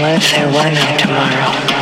What if there were no tomorrow?